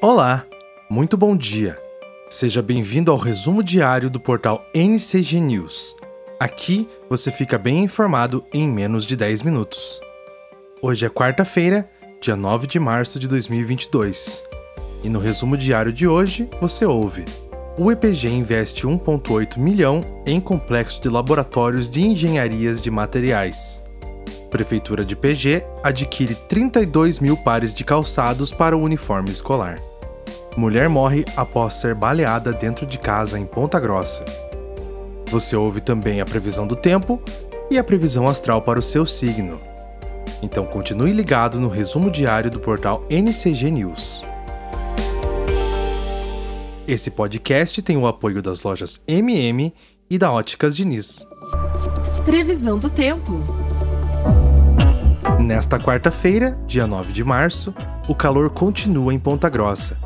Olá, muito bom dia. Seja bem-vindo ao resumo diário do portal NCG News. Aqui você fica bem informado em menos de 10 minutos. Hoje é quarta-feira, dia 9 de março de 2022. E no resumo diário de hoje você ouve: o EPG investe 1,8 milhão em complexo de laboratórios de engenharias de materiais. Prefeitura de PG adquire 32 mil pares de calçados para o uniforme escolar. Mulher morre após ser baleada dentro de casa em Ponta Grossa. Você ouve também a previsão do tempo e a previsão astral para o seu signo. Então continue ligado no resumo diário do portal NCG News. Esse podcast tem o apoio das lojas MM e da Óticas Diniz. Previsão do tempo. Nesta quarta-feira, dia 9 de março, o calor continua em Ponta Grossa.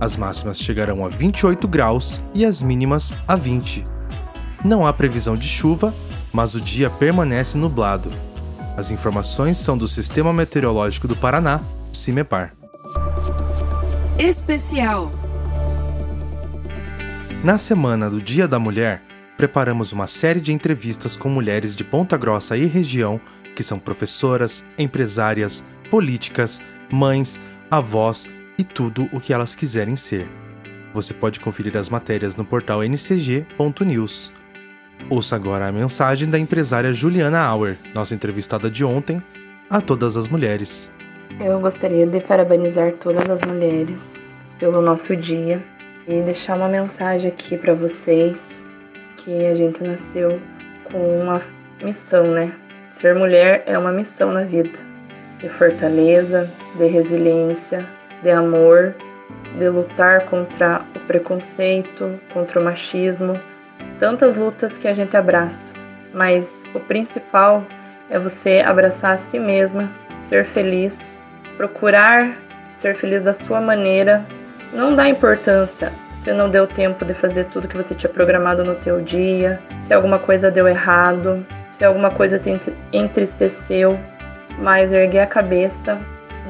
As máximas chegarão a 28 graus e as mínimas a 20. Não há previsão de chuva, mas o dia permanece nublado. As informações são do Sistema Meteorológico do Paraná, CIMEPAR. Especial. Na semana do Dia da Mulher, preparamos uma série de entrevistas com mulheres de Ponta Grossa e região que são professoras, empresárias, políticas, mães, avós e tudo o que elas quiserem ser. Você pode conferir as matérias no portal ncg.news. Ouça agora a mensagem da empresária Juliana Auer, nossa entrevistada de ontem, a todas as mulheres. Eu gostaria de parabenizar todas as mulheres pelo nosso dia e deixar uma mensagem aqui para vocês que a gente nasceu com uma missão, né? Ser mulher é uma missão na vida, de fortaleza, de resiliência, de amor, de lutar contra o preconceito, contra o machismo, tantas lutas que a gente abraça. Mas o principal é você abraçar a si mesma, ser feliz, procurar ser feliz da sua maneira, não dá importância se não deu tempo de fazer tudo que você tinha programado no teu dia, se alguma coisa deu errado, se alguma coisa te entristeceu, mas erguer a cabeça,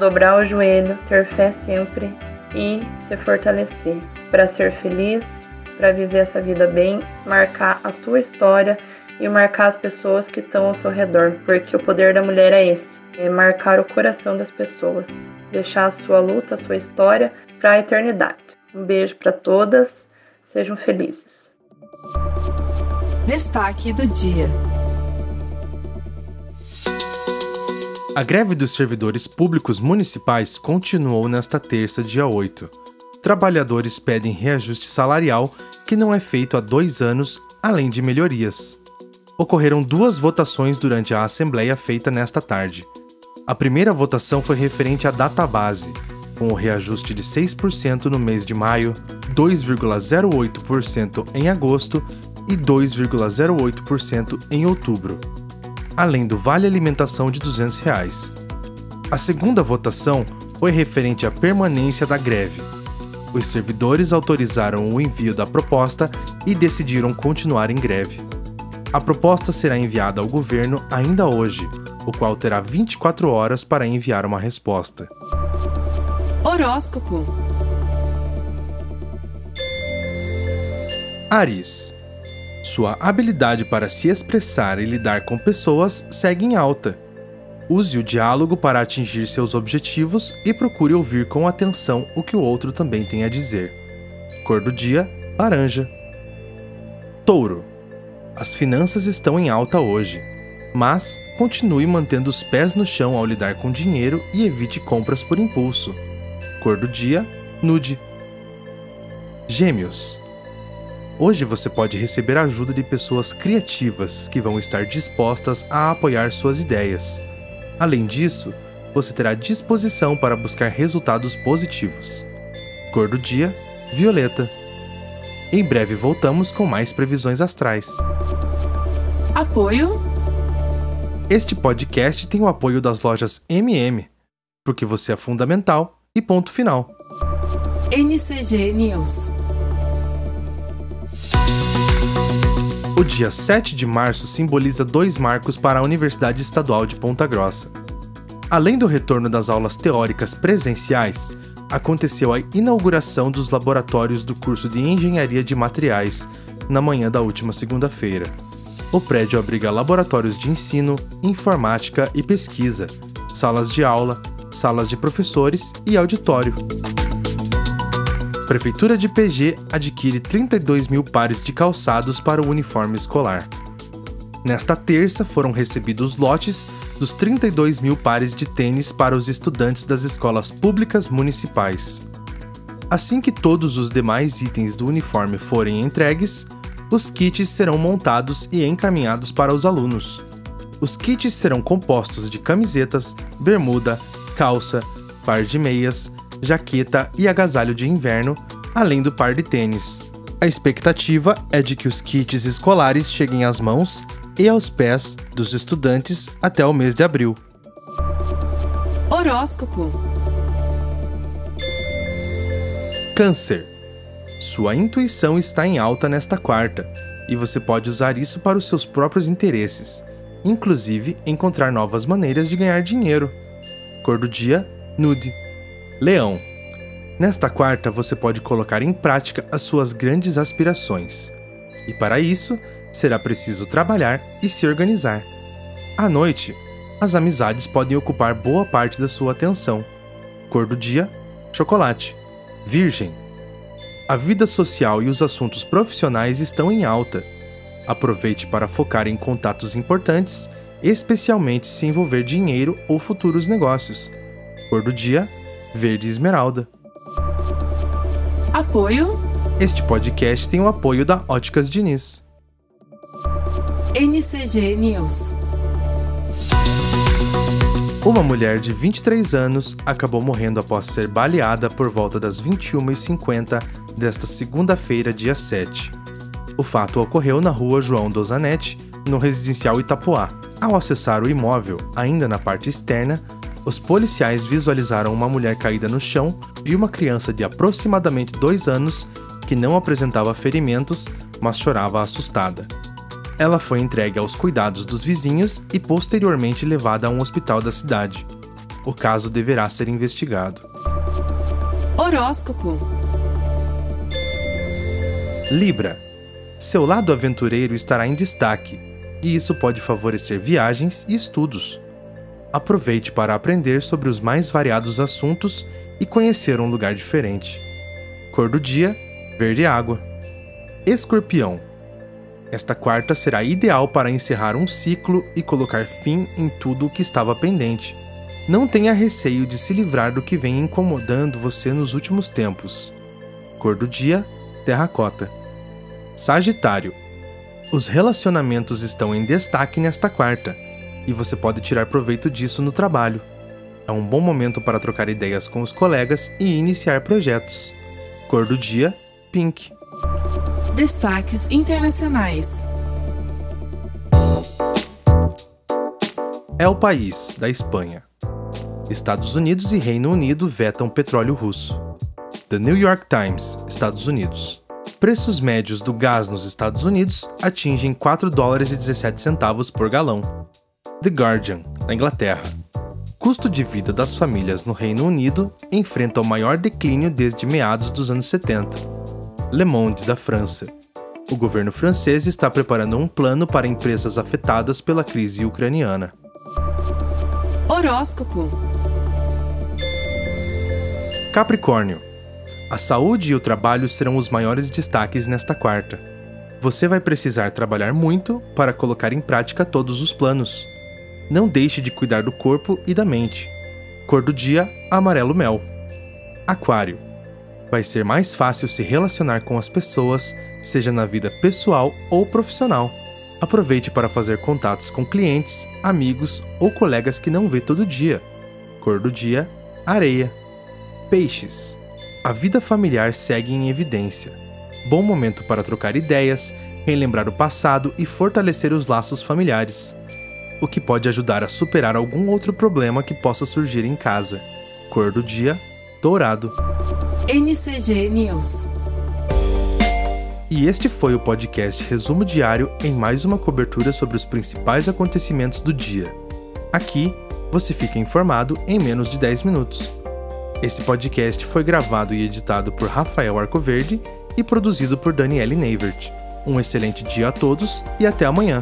dobrar o joelho, ter fé sempre e se fortalecer para ser feliz, para viver essa vida bem, marcar a tua história e marcar as pessoas que estão ao seu redor, porque o poder da mulher é esse, é marcar o coração das pessoas, deixar a sua luta, a sua história para a eternidade. Um beijo para todas, sejam felizes. Destaque do dia. A greve dos servidores públicos municipais continuou nesta terça, dia 8. Trabalhadores pedem reajuste salarial que não é feito há dois anos, além de melhorias. Ocorreram duas votações durante a assembleia feita nesta tarde. A primeira votação foi referente à database, com o reajuste de 6% no mês de maio, 2,08% em agosto e 2,08% em outubro além do vale alimentação de 200 reais. A segunda votação foi referente à permanência da greve. Os servidores autorizaram o envio da proposta e decidiram continuar em greve. A proposta será enviada ao governo ainda hoje, o qual terá 24 horas para enviar uma resposta. Horóscopo Ares sua habilidade para se expressar e lidar com pessoas segue em alta. Use o diálogo para atingir seus objetivos e procure ouvir com atenção o que o outro também tem a dizer. Cor do dia: laranja. Touro. As finanças estão em alta hoje, mas continue mantendo os pés no chão ao lidar com dinheiro e evite compras por impulso. Cor do dia: nude. Gêmeos. Hoje você pode receber a ajuda de pessoas criativas que vão estar dispostas a apoiar suas ideias. Além disso, você terá disposição para buscar resultados positivos. Cor do dia: violeta. Em breve voltamos com mais previsões astrais. Apoio. Este podcast tem o apoio das lojas MM, porque você é fundamental e ponto final. NCG News. O dia 7 de março simboliza dois marcos para a Universidade Estadual de Ponta Grossa. Além do retorno das aulas teóricas presenciais, aconteceu a inauguração dos laboratórios do curso de Engenharia de Materiais na manhã da última segunda-feira. O prédio abriga laboratórios de ensino, informática e pesquisa, salas de aula, salas de professores e auditório. Prefeitura de PG adquire 32 mil pares de calçados para o uniforme escolar. Nesta terça foram recebidos lotes dos 32 mil pares de tênis para os estudantes das escolas públicas municipais. Assim que todos os demais itens do uniforme forem entregues, os kits serão montados e encaminhados para os alunos. Os kits serão compostos de camisetas, bermuda, calça, par de meias, jaqueta e agasalho de inverno, além do par de tênis. A expectativa é de que os kits escolares cheguem às mãos e aos pés dos estudantes até o mês de abril. Horóscopo. Câncer. Sua intuição está em alta nesta quarta e você pode usar isso para os seus próprios interesses, inclusive encontrar novas maneiras de ganhar dinheiro. Cor do dia: nude. Leão. Nesta quarta você pode colocar em prática as suas grandes aspirações. E para isso, será preciso trabalhar e se organizar. À noite, as amizades podem ocupar boa parte da sua atenção. Cor do dia: chocolate. Virgem. A vida social e os assuntos profissionais estão em alta. Aproveite para focar em contatos importantes, especialmente se envolver dinheiro ou futuros negócios. Cor do dia: verde esmeralda. Apoio Este podcast tem o apoio da Óticas Diniz. NCG News. Uma mulher de 23 anos acabou morrendo após ser baleada por volta das 21h50 desta segunda-feira, dia 7. O fato ocorreu na rua João Dosanete, no residencial Itapuá. Ao acessar o imóvel, ainda na parte externa, os policiais visualizaram uma mulher caída no chão e uma criança de aproximadamente dois anos que não apresentava ferimentos, mas chorava assustada. Ela foi entregue aos cuidados dos vizinhos e posteriormente levada a um hospital da cidade. O caso deverá ser investigado. Horóscopo. Libra. Seu lado aventureiro estará em destaque, e isso pode favorecer viagens e estudos. Aproveite para aprender sobre os mais variados assuntos e conhecer um lugar diferente. Cor do dia: verde água. Escorpião. Esta quarta será ideal para encerrar um ciclo e colocar fim em tudo o que estava pendente. Não tenha receio de se livrar do que vem incomodando você nos últimos tempos. Cor do dia: terracota. Sagitário. Os relacionamentos estão em destaque nesta quarta e você pode tirar proveito disso no trabalho. É um bom momento para trocar ideias com os colegas e iniciar projetos. Cor do dia: pink. Destaques internacionais. É o país da Espanha. Estados Unidos e Reino Unido vetam petróleo russo. The New York Times, Estados Unidos. Preços médios do gás nos Estados Unidos atingem 4 dólares e 17 centavos por galão. The Guardian, da Inglaterra. Custo de vida das famílias no Reino Unido enfrenta o maior declínio desde meados dos anos 70. Le Monde, da França. O governo francês está preparando um plano para empresas afetadas pela crise ucraniana. Horóscopo. Capricórnio. A saúde e o trabalho serão os maiores destaques nesta quarta. Você vai precisar trabalhar muito para colocar em prática todos os planos. Não deixe de cuidar do corpo e da mente. Cor do dia: amarelo mel. Aquário. Vai ser mais fácil se relacionar com as pessoas, seja na vida pessoal ou profissional. Aproveite para fazer contatos com clientes, amigos ou colegas que não vê todo dia. Cor do dia: areia. Peixes. A vida familiar segue em evidência. Bom momento para trocar ideias, relembrar o passado e fortalecer os laços familiares, o que pode ajudar a superar algum outro problema que possa surgir em casa. Cor do dia: dourado. NCG News. E este foi o podcast Resumo Diário em mais uma cobertura sobre os principais acontecimentos do dia. Aqui, você fica informado em menos de 10 minutos. Esse podcast foi gravado e editado por Rafael Arcoverde e produzido por Daniele Neivert. Um excelente dia a todos e até amanhã!